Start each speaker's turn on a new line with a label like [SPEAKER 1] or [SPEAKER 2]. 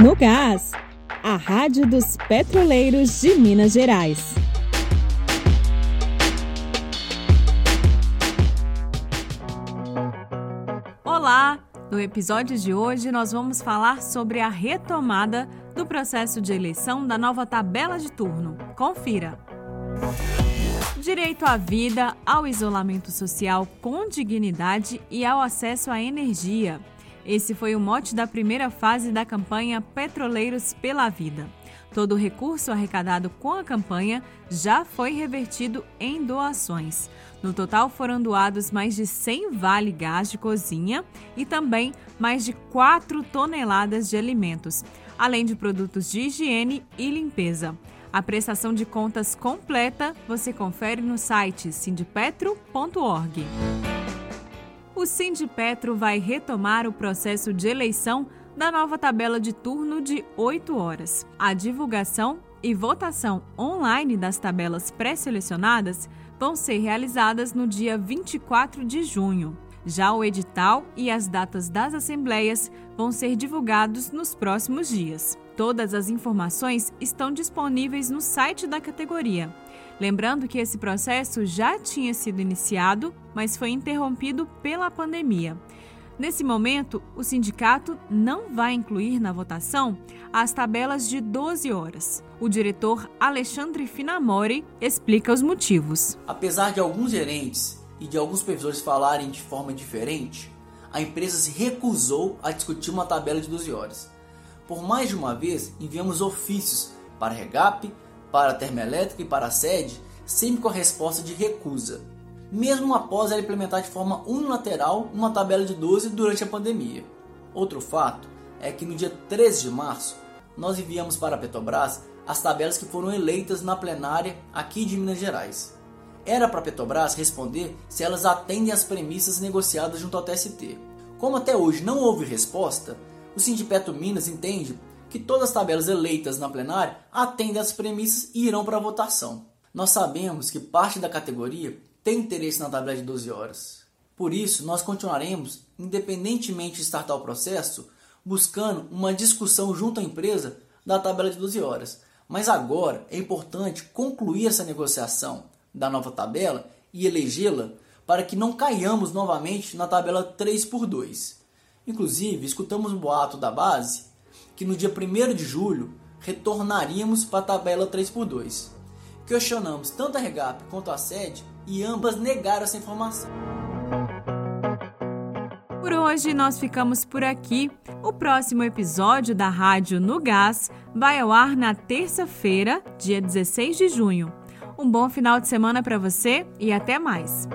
[SPEAKER 1] No Gás, a Rádio dos Petroleiros de Minas Gerais.
[SPEAKER 2] Olá! No episódio de hoje, nós vamos falar sobre a retomada do processo de eleição da nova tabela de turno. Confira! Direito à vida, ao isolamento social com dignidade e ao acesso à energia. Esse foi o mote da primeira fase da campanha Petroleiros pela Vida. Todo o recurso arrecadado com a campanha já foi revertido em doações. No total foram doados mais de 100 vale gás de cozinha e também mais de 4 toneladas de alimentos, além de produtos de higiene e limpeza. A prestação de contas completa você confere no site sindipetro.org o Sindipetro vai retomar o processo de eleição da nova tabela de turno de 8 horas. A divulgação e votação online das tabelas pré-selecionadas vão ser realizadas no dia 24 de junho. Já o edital e as datas das assembleias vão ser divulgados nos próximos dias. Todas as informações estão disponíveis no site da categoria. Lembrando que esse processo já tinha sido iniciado, mas foi interrompido pela pandemia. Nesse momento, o sindicato não vai incluir na votação as tabelas de 12 horas. O diretor Alexandre Finamori explica os motivos.
[SPEAKER 3] Apesar de alguns gerentes e de alguns supervisores falarem de forma diferente, a empresa se recusou a discutir uma tabela de 12 horas. Por mais de uma vez, enviamos ofícios para a Regap, para a termoelétrica e para a sede, sempre com a resposta de recusa, mesmo após ela implementar de forma unilateral uma tabela de 12 durante a pandemia. Outro fato é que no dia 13 de março, nós enviamos para a Petrobras as tabelas que foram eleitas na plenária aqui de Minas Gerais. Era para a Petrobras responder se elas atendem às premissas negociadas junto ao TST. Como até hoje não houve resposta, o Sindipetro Minas entende que todas as tabelas eleitas na plenária atendem às premissas e irão para a votação. Nós sabemos que parte da categoria tem interesse na tabela de 12 horas. Por isso, nós continuaremos, independentemente de startar o processo, buscando uma discussão junto à empresa da tabela de 12 horas. Mas agora é importante concluir essa negociação da nova tabela e elegê-la para que não caiamos novamente na tabela 3 por 2. Inclusive, escutamos um boato da base que no dia 1 de julho retornaríamos para a tabela 3x2. Questionamos tanto a Regap quanto a sede e ambas negaram essa informação.
[SPEAKER 2] Por hoje nós ficamos por aqui. O próximo episódio da Rádio No Gás vai ao ar na terça-feira, dia 16 de junho. Um bom final de semana para você e até mais.